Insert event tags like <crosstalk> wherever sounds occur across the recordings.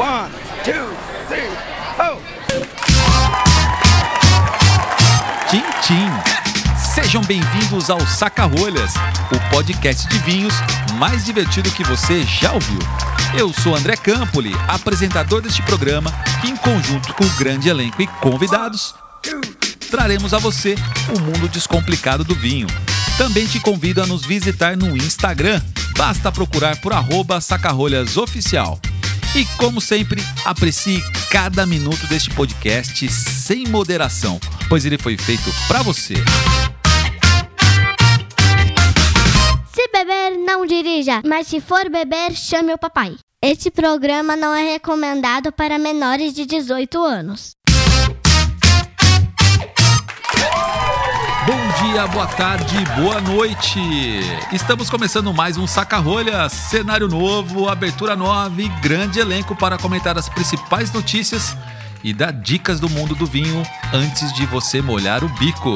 One, two, three, oh! Tchim, tchim. Sejam bem-vindos ao Saca-Rolhas, o podcast de vinhos mais divertido que você já ouviu. Eu sou André Campoli, apresentador deste programa, que em conjunto com o grande elenco e convidados, traremos a você o mundo descomplicado do vinho. Também te convido a nos visitar no Instagram, basta procurar por arroba sacarolhasoficial. E como sempre, aprecie cada minuto deste podcast sem moderação, pois ele foi feito para você. Se beber, não dirija, mas se for beber, chame o papai. Este programa não é recomendado para menores de 18 anos. Bom dia, boa tarde, boa noite. Estamos começando mais um Saca-Rolha, cenário novo, abertura nova e grande elenco para comentar as principais notícias e dar dicas do mundo do vinho antes de você molhar o bico.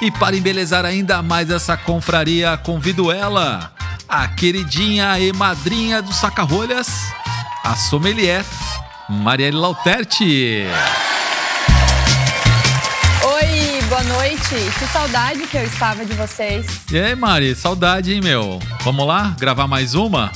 E para embelezar ainda mais essa confraria, convido ela, a queridinha e madrinha do Saca-Rolhas, a sommelier, Marielle Lauterti. Noite. Que saudade que eu estava de vocês. E aí, Mari, saudade, hein, meu? Vamos lá, gravar mais uma?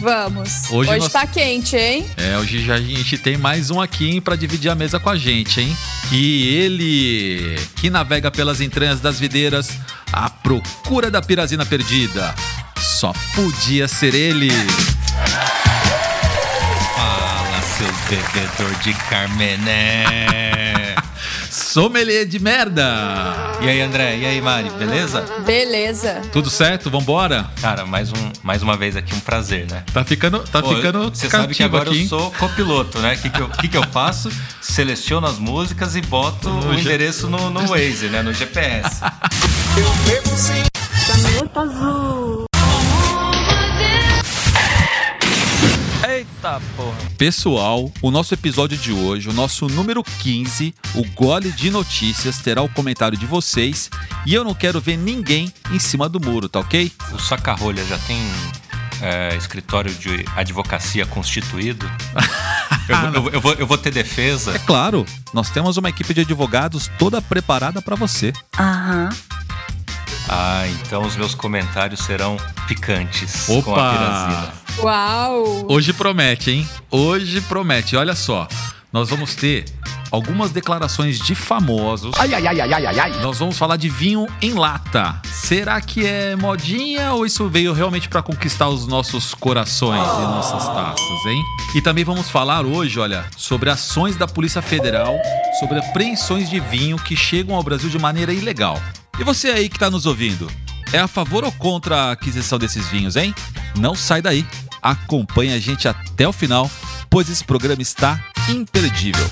Vamos. Hoje Hoje, nós- tá quente, hein? É, hoje já a gente tem mais um aqui hein, pra dividir a mesa com a gente, hein? E ele, que navega pelas entranhas das videiras à procura da pirazina perdida. Só podia ser ele. Fala, seu bebedor de Carmené. Sommelier de merda. e aí, André? E aí, Mari? Beleza? Beleza. Tudo certo? Vambora? Cara, mais, um, mais uma vez aqui um prazer, né? Tá ficando, tá Pô, ficando Você sabe que agora aqui, eu sou copiloto, né? O que, que, eu, que, que eu faço? Seleciono as músicas e boto No o G- endereço no, no Waze, né? No GPS. Eita porra. Pessoal, o nosso episódio de hoje, o nosso número 15, o Gole de Notícias, terá o comentário de vocês e eu não quero ver ninguém em cima do muro, tá ok? O Sacarrolha já tem é, escritório de advocacia constituído? <laughs> Eu, vou- eu eu vou, eu vou ter defesa? É claro, nós temos uma equipe de advogados toda preparada para você. Ah, então os meus comentários serão picantes com a Opa! pirazina. Uau. Hoje promete, hein? Hoje promete. Olha só, nós vamos ter algumas declarações de famosos. Ai, ai, ai, ai, ai, ai, ai. Nós vamos falar de vinho em lata. Será que é modinha ou isso veio realmente para conquistar os nossos corações e nossas taças, hein? E também vamos falar hoje, olha, sobre ações da Polícia Federal sobre apreensões de vinho que chegam ao Brasil de maneira ilegal. E você aí que tá nos ouvindo, é a favor ou contra a aquisição desses vinhos, hein? Não sai daí. Acompanhe a gente até o final, pois esse programa está imperdível.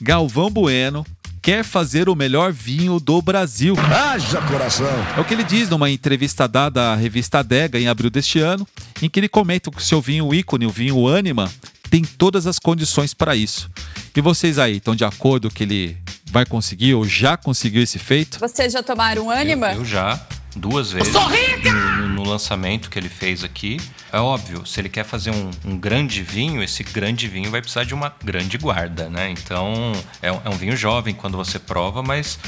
Galvão Bueno quer fazer o melhor vinho do Brasil. haja coração. É o que ele diz numa entrevista dada à revista Adega em abril deste ano, em que ele comenta que o seu vinho ícone, o vinho Anima, tem todas as condições para isso. E vocês aí, estão de acordo que ele vai conseguir ou já conseguiu esse feito? Vocês já tomaram ânima? Eu, eu já, duas vezes. No, no- no lançamento que ele fez aqui. É óbvio, se ele quer fazer um, um grande vinho, esse grande vinho vai precisar de uma grande guarda, né? Então, é, um- é um vinho jovem quando você prova, mas.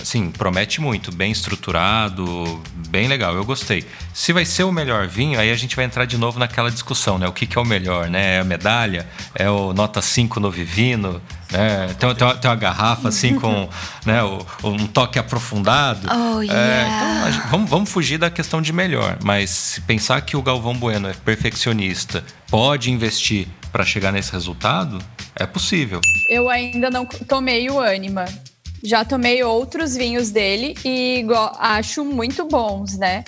Assim, promete muito, bem estruturado, bem legal, eu gostei. Se vai ser o melhor vinho, aí a gente vai entrar de novo naquela discussão, né? O que, que é o melhor, né? É a medalha? É o nota 5 no Vivino? Né? Tem, tem, uma, tem uma garrafa assim com <laughs> né, o- um toque aprofundado. Oh, É, então, gente- vamos, vamos fugir da questão de melhor, mas se pensar que o Galvão Bueno é perfeccionista, pode investir para chegar nesse resultado, é possível. Eu ainda não tomei o ânima. Já tomei outros vinhos dele e acho muito bons, né?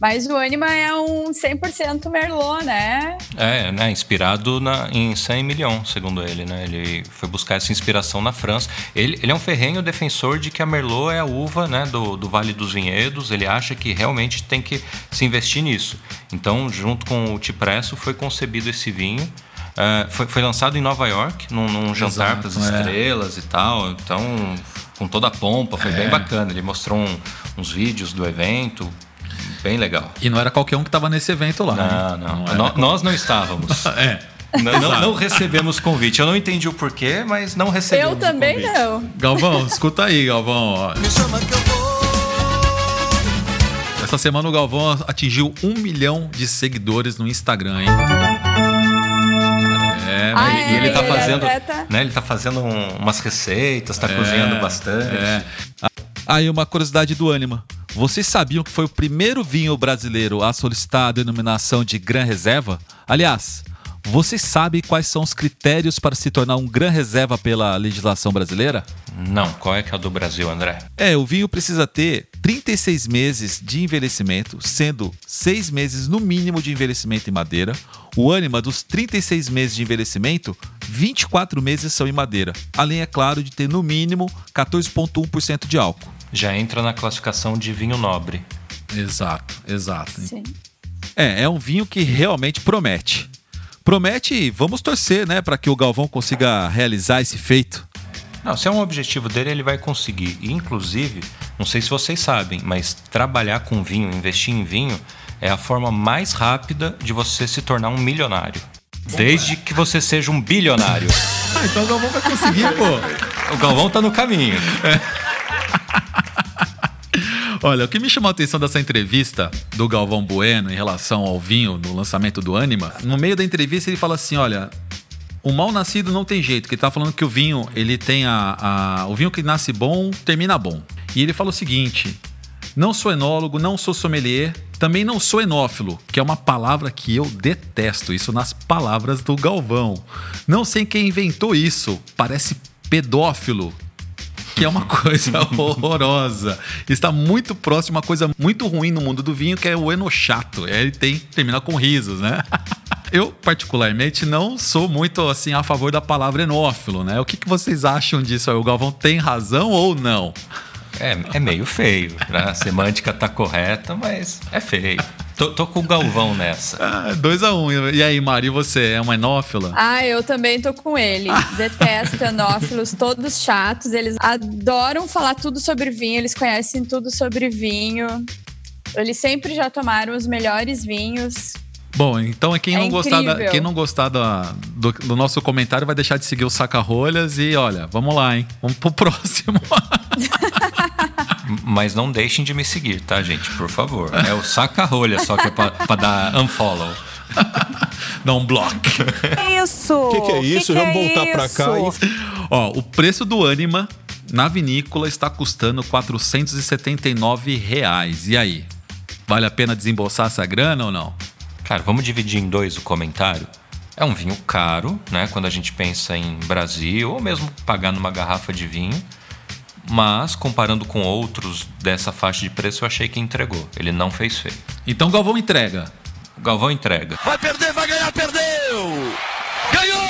Mas o ânima é um 100% Merlot, né? É, né, inspirado na, em Saint-Emilion, segundo ele, né? Ele foi buscar essa inspiração na França. Ele, ele é um ferrenho defensor de que a Merlot é a uva né, do, do Vale dos Vinhedos. Ele acha que realmente tem que se investir nisso. Então, junto com o Tipresso, foi concebido esse vinho. É, foi, foi lançado em Nova York, num, num jantar para as é. estrelas e tal. Então, com toda a pompa, foi É. bem bacana. Ele mostrou um- uns vídeos do evento, bem legal. E não era qualquer um que tava nesse evento lá. Não, né? não. era nó- nós não estávamos. <laughs> É. Não, não- não recebemos convite. Eu não entendi o porquê, mas não recebemos. Eu também convite. não. Galvão, escuta aí, Galvão. ó. Essa semana o Galvão atingiu um milhão de seguidores no Instagram, hein? É, Ah, E ele tá ele fazendo, até tá- né? Ele tá fazendo um- umas receitas, tá cozinhando bastante. É. Aí uma curiosidade do Anima. Vocês sabiam que foi o primeiro vinho brasileiro a solicitar a denominação de Gran Reserva? Aliás, vocês sabem quais são os critérios para se tornar um Gran Reserva pela legislação brasileira? Não, qual é que é a do Brasil, André? É, o vinho precisa ter 36 meses de envelhecimento, sendo 6 meses no mínimo de envelhecimento em madeira. O ânima dos 36 meses de envelhecimento, 24 meses são em madeira. Além, é claro, de ter no mínimo 14,1% de álcool. Já entra na classificação de vinho nobre. Exato, exato. Sim. É, é um vinho que realmente promete. Promete e vamos torcer, né, para que o Galvão consiga realizar esse feito. Não, se é um objetivo dele, ele vai conseguir. E, inclusive, não sei se vocês sabem, mas trabalhar com vinho, investir em vinho, é a forma mais rápida de você se tornar um milionário. Desde que você seja um bilionário. <laughs> Ah, então o Galvão vai conseguir, pô. O Galvão tá no caminho. Olha, o que me chamou a atenção dessa entrevista do Galvão Bueno em relação ao vinho no lançamento do Anima, no meio da entrevista ele fala assim, olha, o mal nascido não tem jeito, que ele tá falando que o vinho, ele tem a, a- o vinho que nasce bom, termina bom. E ele fala o seguinte: não sou enólogo, não sou sommelier, também não sou enófilo, que é uma palavra que eu detesto, isso nas palavras do Galvão. Não sei quem inventou isso, parece pedófilo, que é uma coisa <laughs> horrorosa. Está muito próximo a uma coisa muito ruim no mundo do vinho, que é o enochato. Ele tem termina com risos, né? <laughs> Eu, particularmente, não sou muito assim a favor da palavra enófilo, né? O que, que vocês acham disso? O Galvão tem razão ou não? É, é meio feio. Né? A semântica tá correta, mas é feio. Tô, tô com o Galvão nessa. Ah, dois a um. E aí, Mari, você é uma enófila? Ah, eu também tô com ele. Detesto enófilos, todos chatos. Eles adoram falar tudo sobre vinho, eles conhecem tudo sobre vinho. Eles sempre já tomaram os melhores vinhos. Bom, então quem É não gostar, da- quem não gostar da- do, do nosso comentário vai deixar de seguir o Saca-Rolhas e olha, vamos lá, hein? Vamos pro <laughs> próximo. <laughs> Mas não deixem de me seguir, tá, gente? Por favor. É o saca-rolha só que é pra, pra dar unfollow. <laughs> Dá um bloco. Isso! O que, que é isso? Que que Vamos é voltar pra cá e Ó, o preço do Anima na vinícola está custando 479 reais. E aí? Vale a pena desembolsar essa grana ou não? Cara, vamos dividir em dois o comentário. É um vinho caro, né? Quando a gente pensa em Brasil, ou mesmo pagar numa garrafa de vinho. Mas, comparando com outros dessa faixa de preço, eu achei que entregou. Ele não fez feio. Então Galvão entrega. O Galvão entrega. Vai perder, vai ganhar, perdeu! Ganhou! <laughs>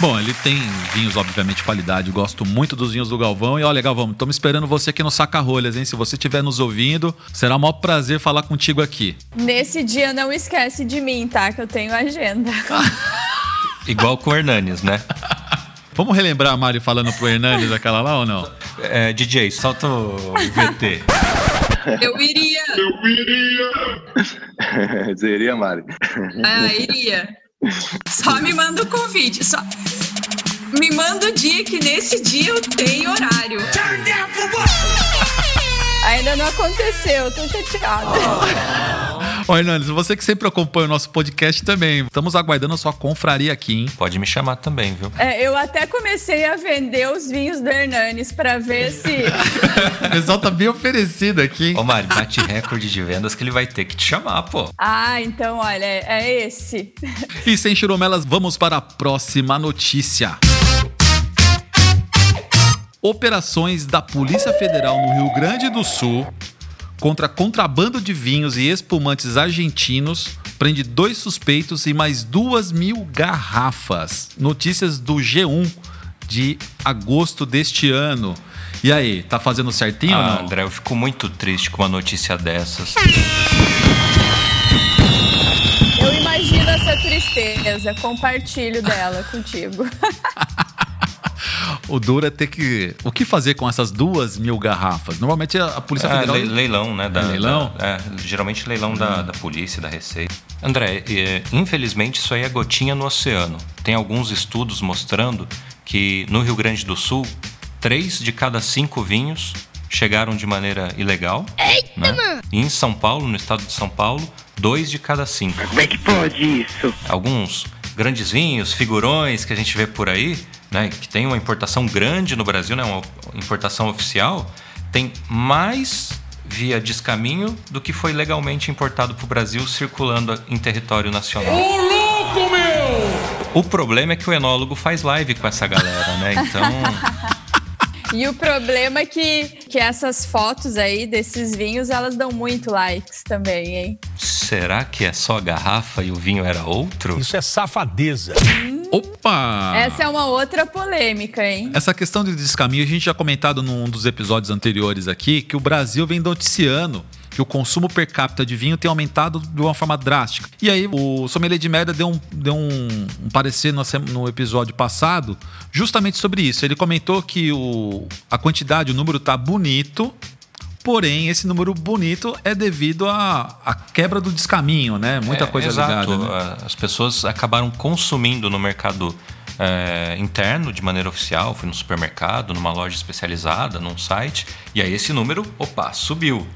Bom, ele tem vinhos, obviamente, de qualidade. Eu Gosto muito dos vinhos do Galvão. E olha, Galvão, estamos esperando você aqui no Saca-Rolhas, hein? Se você estiver nos ouvindo, será um maior prazer falar contigo aqui. Nesse dia, não esquece de mim, tá? Que eu tenho agenda. <laughs> Igual com o Hernanes, né? <laughs> Vamos relembrar a Mari falando pro Hernandes aquela lá ou não? É, DJ, solta o VT. <laughs> Eu iria. Seria, <laughs> Mari. Ah, iria. Só me manda o convite. Só... Me manda o dia que nesse dia eu tenho horário. Ainda não aconteceu, tô chateada. <laughs> Ó, Hernandes, você que sempre acompanha o nosso podcast também. Estamos aguardando a sua confraria aqui, hein? Pode me chamar também, viu? É, eu até comecei a vender os vinhos do Hernanes pra ver se. <laughs> O pessoal tá bem oferecido aqui, hein? Ô, Mari, bate recorde de vendas que ele vai ter que te chamar, pô. Ah, então, olha, é esse. <laughs> E sem churumelas, vamos para a próxima notícia. Operações da Polícia Federal no Rio Grande do Sul contra contrabando de vinhos e espumantes argentinos prende dois suspeitos e mais duas mil garrafas. Notícias do G1 de agosto deste ano. E aí, tá fazendo certinho ou Ah, não? André, eu fico muito triste com uma notícia dessas. Eu imagino essa tristeza, compartilho dela contigo. <laughs> O duro é ter que. O que fazer com essas duas mil garrafas? Normalmente a, a Polícia É, Federal. le- leilão, né? Da, É leilão? da- é, geralmente leilão da, da polícia, da Receita. André, é, infelizmente isso aí é gotinha no oceano. Tem alguns estudos mostrando que no Rio Grande do Sul, três de cada cinco vinhos chegaram de maneira ilegal. né? E em São Paulo, no estado de São Paulo, dois de cada cinco. Como é que pode isso? alguns grandes vinhos, figurões que a gente vê por aí, né, que tem uma importação grande no Brasil, né, uma importação oficial, tem mais via descaminho do que foi legalmente importado para o Brasil circulando em território nacional. Ô, louco, meu! O problema é que o enólogo faz live com essa galera, né? Então, <laughs> E o problema é que, que essas fotos aí desses vinhos, elas dão muito likes também, hein? será que é só a garrafa e o vinho era outro? Isso é safadeza. Opa! Essa é uma outra polêmica, hein? Essa questão de descaminho, a gente já comentado num dos episódios anteriores aqui, que o Brasil vem noticiando que o consumo per capita de vinho tem aumentado de uma forma drástica. E aí, o Sommelier de Merda deu um, deu um, um parecer no, no episódio passado justamente sobre isso. Ele comentou que o, a quantidade, o número tá bonito, porém, esse número bonito é devido à, à quebra do descaminho, né? Muita É, coisa exato. ligada. né? As pessoas acabaram consumindo no mercado é, interno de maneira oficial, foi no supermercado, numa loja especializada, num site, e aí esse número, opa, subiu.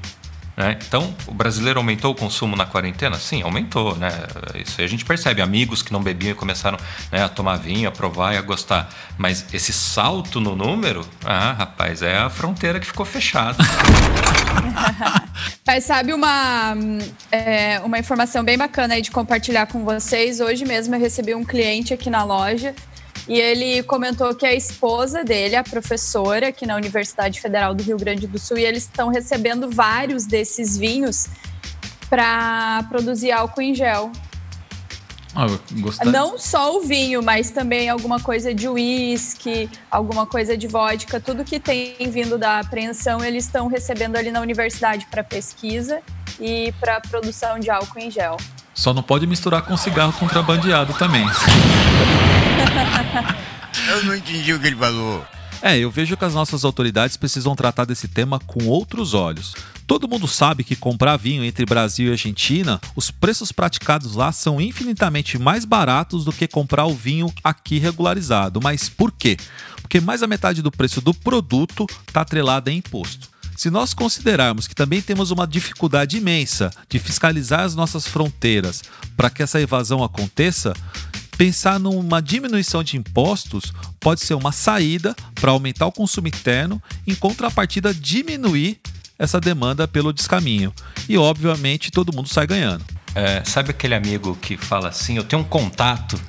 Né? Então, o brasileiro aumentou o consumo na quarentena? Sim, aumentou, né? Isso a gente percebe. Amigos que não bebiam e começaram né, a tomar vinho, a provar e a gostar. Mas esse salto no número, ah, rapaz, é a fronteira que ficou fechada. <laughs> Mas sabe uma, é, uma informação bem bacana aí de compartilhar com vocês? Hoje mesmo eu recebi um cliente aqui na loja e ele comentou que a esposa dele, a professora aqui na Universidade Federal do Rio Grande do Sul, e eles estão recebendo vários desses vinhos para produzir álcool em gel. Ah. Não só o vinho, mas também alguma coisa de uísque, alguma coisa de vodka, tudo que tem vindo da apreensão, eles estão recebendo ali na universidade para pesquisa e para produção de álcool em gel. Só não pode misturar com cigarro contrabandeado também. <laughs> Eu não entendi o que ele falou. É, eu vejo que as nossas autoridades precisam tratar desse tema com outros olhos. Todo mundo sabe que comprar vinho entre Brasil e Argentina, os preços praticados lá são infinitamente mais baratos do que comprar o vinho aqui regularizado. Mas por quê? Porque mais da metade do preço do produto está atrelado a imposto. Se nós considerarmos que também temos uma dificuldade imensa de fiscalizar as nossas fronteiras para que essa evasão aconteça, pensar numa diminuição de impostos pode ser uma saída para aumentar o consumo interno, em contrapartida diminuir essa demanda pelo descaminho. E obviamente todo mundo sai ganhando. É, sabe aquele amigo que fala assim: eu tenho um contato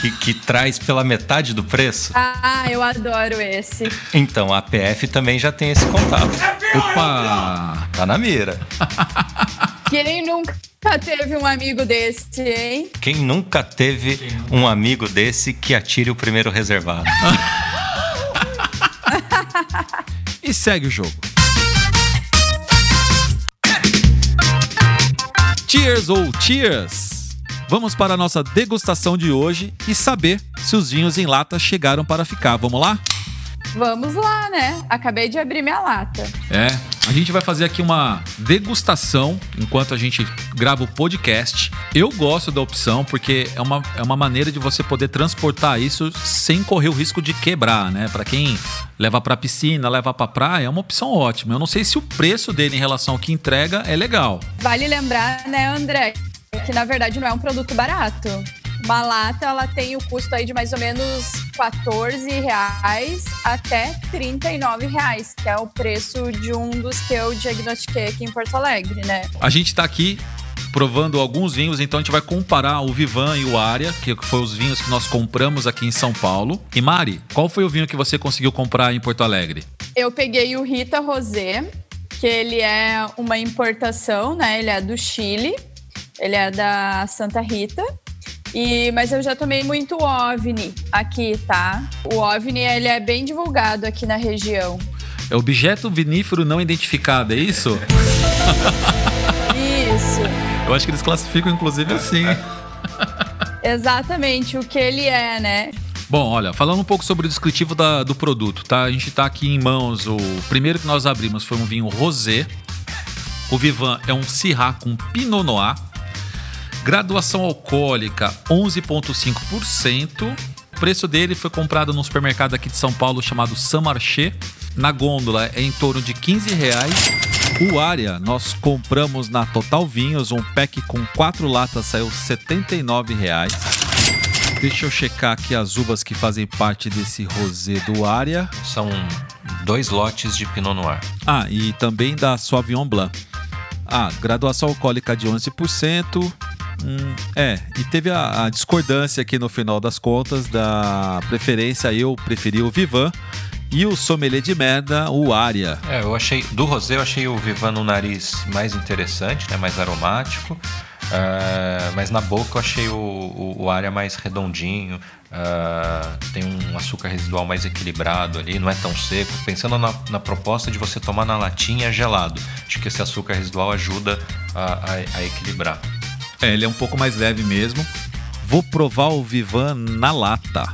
que, que traz pela metade do preço? Ah, eu adoro esse. Então, a PF também já tem esse contato. Opa! Tá na mira. <laughs> Quem nunca teve um amigo desse, hein? Quem nunca teve um amigo desse que atire o primeiro reservado? <laughs> E segue o jogo. Cheers ou cheers! Vamos para a nossa degustação de hoje e saber se os vinhos em lata chegaram para ficar. Vamos lá? Vamos lá, né? Acabei de abrir minha lata. É, a gente vai fazer aqui uma degustação enquanto a gente grava o podcast. Eu gosto da opção porque é uma, é uma maneira de você poder transportar isso sem correr o risco de quebrar, né? Para quem leva para piscina, leva para praia, é uma opção ótima. Eu não sei se o preço dele em relação ao que entrega é legal. Vale lembrar, né, André, que na verdade não é um produto barato. Uma lata, ela tem o custo aí de mais ou menos 14 reais até 39 reais, que é o preço de um dos que eu diagnostiquei aqui em Porto Alegre, né? A gente tá aqui provando alguns vinhos, então a gente vai comparar o Vivan e o Aria, que foi os vinhos que nós compramos aqui em São Paulo. E Mari, qual foi o vinho que você conseguiu comprar em Porto Alegre? Eu peguei o Rita Rosé, que ele é uma importação, né? Ele é do Chile, ele é da Santa Rita. E, mas eu já tomei muito OVNI aqui, tá? O OVNI, ele é bem divulgado aqui na região. É objeto vinífero não identificado, é isso? Isso, Eu acho que eles classificam inclusive assim. exatamente o que ele é, né? Bom, olha, falando um pouco sobre o descritivo da- do produto, tá? A gente tá aqui em mãos. O primeiro que nós abrimos foi um vinho rosé. O Vivan é um Syrah com Pinot Noir. Graduação alcoólica 11,5%. O preço dele foi comprado num supermercado aqui de São Paulo chamado Samarché. Na gôndola é em torno de 15 reais. O área nós compramos na Total Vinhos, um pack com quatro latas saiu 79 reais. Deixa eu checar aqui as uvas que fazem parte desse rosé do área. São dois lotes de Pinot Noir. Ah, e também da Sauvignon Blanc. Ah, graduação alcoólica de 11%. Hum, é, e teve a, a discordância aqui no final das contas da preferência. Eu preferi o Vivan e o sommelier de merda, o Aria. É, eu achei. Do rosé eu achei o Vivan no nariz mais interessante, né? Mais aromático. Ah, mas na boca eu achei o, o, o área mais redondinho. ah, tem um açúcar residual mais equilibrado ali, não é tão seco. Pensando na, na proposta de você tomar na latinha gelado. Acho que esse açúcar residual ajuda a, a- a equilibrar. É, ele é um pouco mais leve mesmo. Vou provar o Vivan na lata.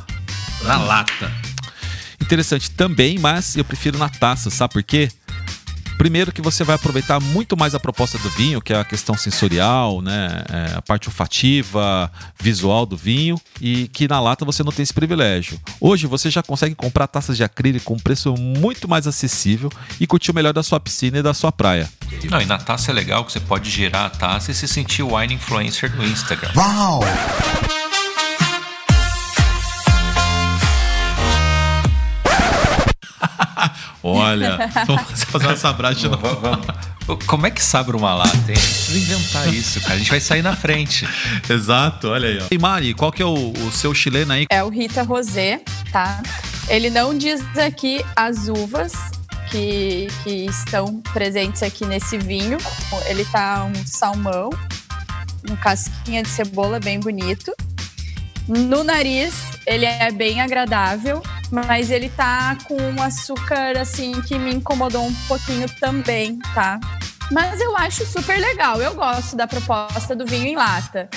Na lata. Interessante também, mas eu prefiro na taça, sabe por quê? Primeiro que você vai aproveitar muito mais a proposta do vinho, que é a questão sensorial, né? É, a parte olfativa, visual do vinho, e que na lata você não tem esse privilégio. Hoje você já consegue comprar taças de acrílico com um preço muito mais acessível e curtir o melhor da sua piscina e da sua praia. Não, e na taça é legal que você pode girar a taça e se sentir o wine influencer do Instagram. Uau! Olha, <laughs> vamos fazer essa Vamos, vamos. Como é que sabe uma lata, hein? Precisa inventar isso, cara. A gente vai sair na frente. <laughs> Exato, olha aí. Ó. E Mari, qual que é o, o seu chileno aí? É o Rita Rosé, tá? Ele não diz aqui as uvas que, que estão presentes aqui nesse vinho. Ele tá um salmão, um casquinha de cebola bem bonito. No nariz, ele é bem agradável, mas ele tá com um açúcar assim que me incomodou um pouquinho também, tá? Mas eu acho super legal. Eu gosto da proposta do vinho em lata.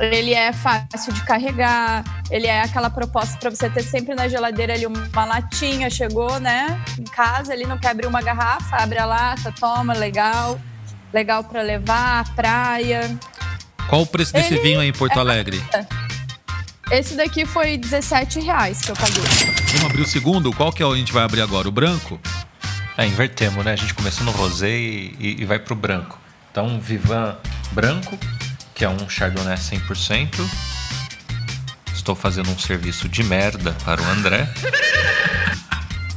Ele é fácil de carregar, ele é aquela proposta para você ter sempre na geladeira ali uma latinha, chegou, né? Em casa, ele não quer abrir uma garrafa, abre a lata, toma, legal. Legal para levar, praia. Qual o preço desse Ele vinho aí em Porto Alegre? Esse daqui foi 17 reais que eu paguei. Vamos abrir o segundo? Qual que é o a gente vai abrir agora? O branco? É, invertemos, né? A gente começou no rosé e, e- e vai pro branco. Então, Vivan branco, que é um Chardonnay 100%. Estou fazendo um serviço de merda para o André.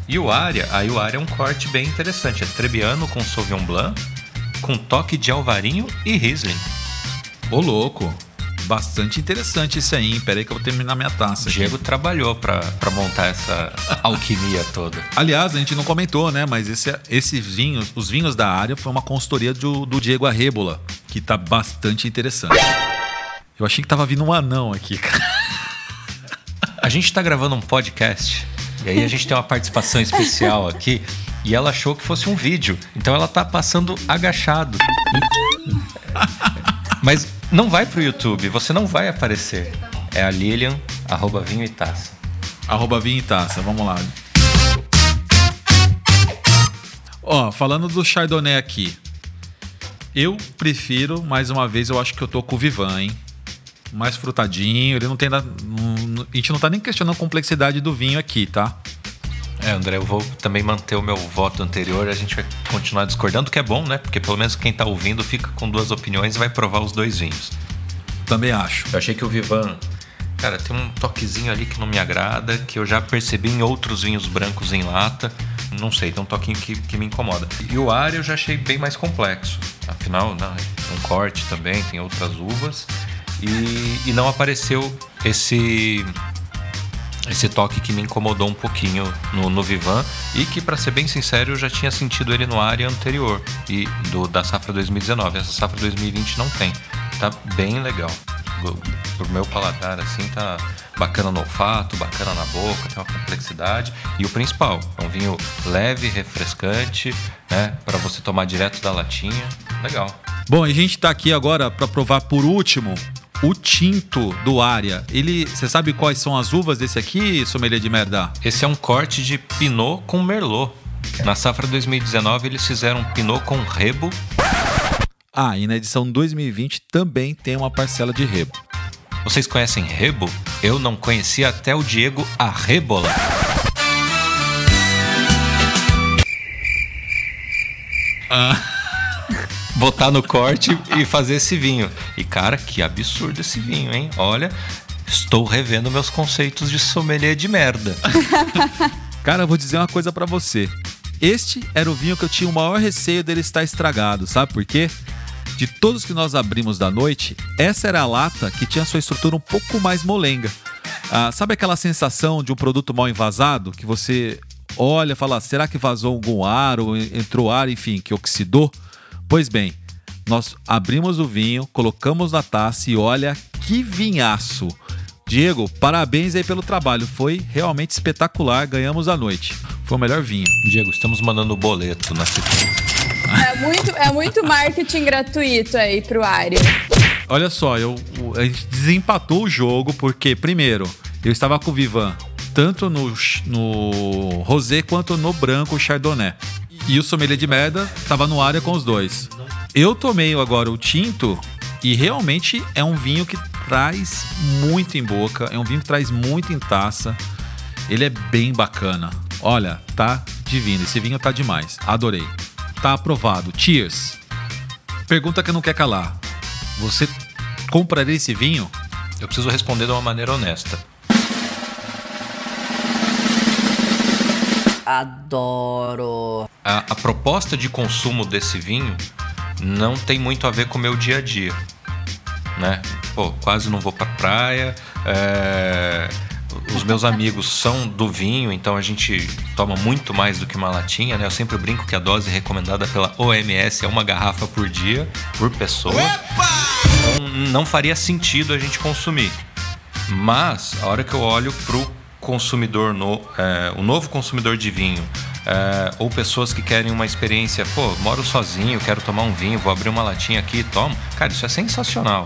E o Aria, aí o Aria é um corte bem interessante. É Trebbiano com Sauvignon Blanc, com toque de Alvarinho e Riesling. Ô, louco. Bastante interessante isso aí, hein? Pera aí que eu vou terminar minha taça. O aqui. Diego trabalhou para montar essa alquimia toda. <laughs> Aliás, a gente não comentou, né? Mas esse, esses vinhos, os vinhos da área, foi uma consultoria do, do Diego Arrebola, que tá bastante interessante. Eu achei que tava vindo um anão aqui, cara. A gente tá gravando um podcast e aí a gente tem uma participação especial aqui e ela achou que fosse um vídeo. Então ela tá passando agachado. <laughs> Mas não vai pro YouTube, você não vai aparecer. É a Lilian, arroba vinho e taça. Arroba vinho e taça, vamos lá. Ó, falando do Chardonnay aqui. Eu prefiro, mais uma vez, eu acho que eu tô com o Vivan, hein? Mais frutadinho, ele não tem. a gente não tá nem questionando a complexidade do vinho aqui, tá? É, André, eu vou também manter o meu voto anterior. A gente vai continuar discordando, que é bom, né? Porque pelo menos quem tá ouvindo fica com duas opiniões e vai provar os dois vinhos. Também acho. Eu achei que o Vivan, cara, tem um toquezinho ali que não me agrada, que eu já percebi em outros vinhos brancos em lata. Não sei, tem um toquinho que, que me incomoda. E o ar eu já achei bem mais complexo. Afinal, não, é um corte também, tem outras uvas. E, e não apareceu esse esse toque que me incomodou um pouquinho no, no Vivan e que, para ser bem sincero, eu já tinha sentido ele no área anterior e do, da safra 2019. Essa safra 2020 não tem. Tá bem legal. Pro meu paladar, assim, tá bacana no olfato, bacana na boca, tem uma complexidade. E o principal, é um vinho leve, refrescante, né? Para você tomar direto da latinha. Legal. Bom, a gente tá aqui agora para provar por último o tinto do Área, ele, você sabe quais são as uvas desse aqui, sommelier de merda? Esse é um corte de Pinot com Merlot. Na safra 2019 eles fizeram Pinot com Rebo. Ah, e na edição 2020 também tem uma parcela de Rebo. Vocês conhecem Rebo? Eu não conhecia até o Diego Arrebola. Botar no corte e fazer esse vinho. E cara, que absurdo esse vinho, hein? Olha, estou revendo meus conceitos de sommelier de merda. <laughs> Cara, eu vou dizer uma coisa pra você. Este era o vinho que eu tinha o maior receio dele estar estragado, sabe por quê? De todos que nós abrimos da noite, essa era a lata que tinha sua estrutura um pouco mais molenga. Ah, sabe aquela sensação de um produto mal envasado que você olha fala, será que vazou algum ar ou entrou ar, enfim, que oxidou? Pois bem, nós abrimos o vinho, colocamos na taça e olha que vinhaço. Diego, parabéns aí pelo trabalho. Foi realmente espetacular. Ganhamos a noite. Foi o melhor vinho. Diego, estamos mandando o boleto na. É muito, é muito marketing gratuito aí pro área. Olha só, eu, a gente desempatou o jogo porque, primeiro, eu estava com o Vivan tanto no, no rosé quanto no branco chardonnay. E o sommelier de merda estava no área com os dois. Eu tomei agora o tinto e realmente é um vinho que traz muito em boca, é um vinho que traz muito em taça. Ele é bem bacana. Olha, tá divino. Esse vinho tá demais. Adorei. Tá aprovado. Cheers. Pergunta que não quer calar. Você compraria esse vinho? Eu preciso responder de uma maneira honesta. Adoro. A, a proposta de consumo desse vinho não tem muito a ver com o meu dia a dia. Né? Pô, quase não vou pra praia. é, Os meus amigos são do vinho, então a gente toma muito mais do que uma latinha, né? Eu sempre brinco que a dose recomendada pela OMS é uma garrafa por dia, por pessoa. Então não faria sentido a gente consumir. Mas a hora que eu olho pro consumidor, no, é, novo consumidor de vinho, é, ou pessoas que querem uma experiência, pô, moro sozinho, quero tomar um vinho, vou abrir uma latinha aqui e tomo. Cara, isso é sensacional.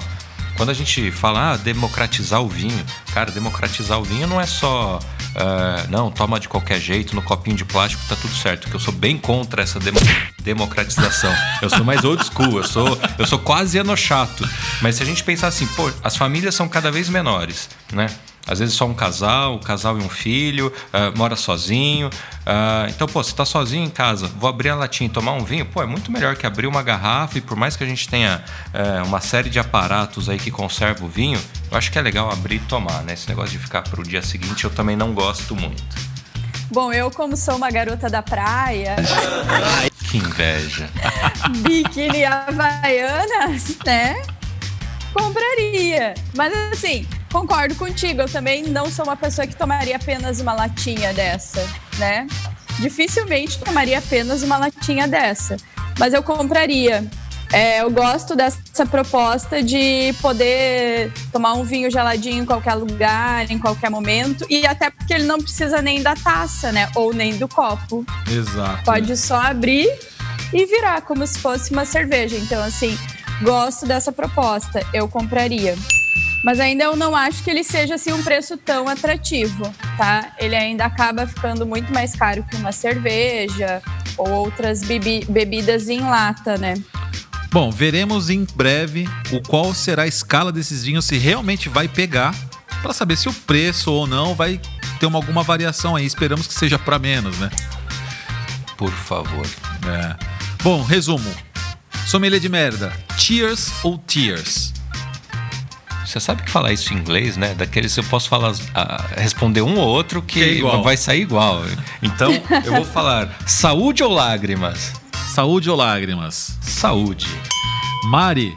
Quando a gente fala ah, democratizar o vinho, cara, democratizar o vinho não é só é, não, toma de qualquer jeito, no copinho de plástico tá tudo certo, que eu sou bem contra essa demo- democratização. Eu sou mais old school, eu sou, eu sou quase enochato. Mas se a gente pensar assim, pô, as famílias são cada vez menores, né? Às vezes só um casal, um casal e um filho, ah, mora sozinho. Ah, então, pô, você tá sozinho em casa, vou abrir a latinha e tomar um vinho, pô, é muito melhor que abrir uma garrafa e por mais que a gente tenha eh, uma série de aparatos aí que conserva o vinho, eu acho que é legal abrir e tomar, né? Esse negócio de ficar pro dia seguinte eu também não gosto muito. Bom, eu, como sou uma garota da praia, <laughs> Que inveja. <laughs> biquíni havaianas, né? Compraria. Mas assim, concordo contigo. Eu também não sou uma pessoa que tomaria apenas uma latinha dessa, né? Dificilmente tomaria apenas uma latinha dessa. Mas eu compraria. É, eu gosto dessa proposta de poder tomar um vinho geladinho em qualquer lugar, em qualquer momento. E até porque ele não precisa nem da taça, né? Ou nem do copo. Exato. Pode só abrir e virar como se fosse uma cerveja. Então, assim, gosto dessa proposta. Eu compraria. Mas ainda eu não acho que ele seja assim um preço tão atrativo, tá? Ele ainda acaba ficando muito mais caro que uma cerveja ou outras bebi- bebidas em lata, né? Bom, veremos em breve o qual será a escala desses vinhos, se realmente vai pegar, para saber se o preço ou não vai ter uma, alguma variação aí. Esperamos que seja para menos, né? Por favor. É. Bom, resumo. Sommelier de merda. Cheers ou tears? Você sabe que falar isso em inglês, né? Daqueles eu posso falar, ah, responder um ou outro que, Que é igual. vai sair igual. Então eu vou <laughs> falar saúde ou lágrimas? Saúde ou lágrimas? Saúde. Mari,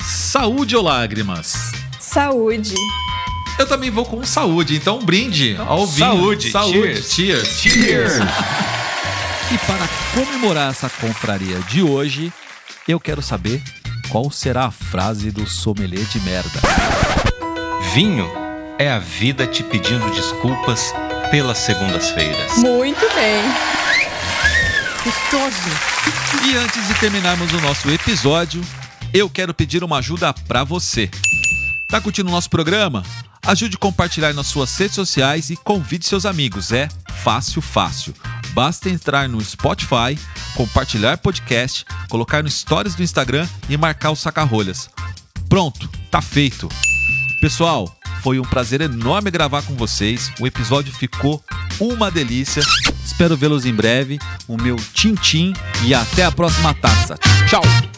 saúde ou lágrimas? Saúde. Eu também vou com saúde, então um brinde ao vinho. Saúde, Saúde. cheers. Cheers. Cheers. E para comemorar essa confraria de hoje, eu quero saber qual será a frase do sommelier de merda. Vinho é a vida te pedindo desculpas pelas segundas-feiras. Muito bem. E antes de terminarmos o nosso episódio, eu quero pedir uma ajuda para você. Tá curtindo o nosso programa? Ajude a compartilhar nas suas redes sociais e convide seus amigos. É fácil, fácil. Basta entrar no Spotify, compartilhar podcast, colocar no Stories do Instagram e marcar o Saca-Rolhas. Pronto, tá feito. Pessoal, foi um prazer enorme gravar com vocês. O episódio ficou uma delícia. Espero vê-los em breve. O meu tchim-tchim e até a próxima taça. Tchau!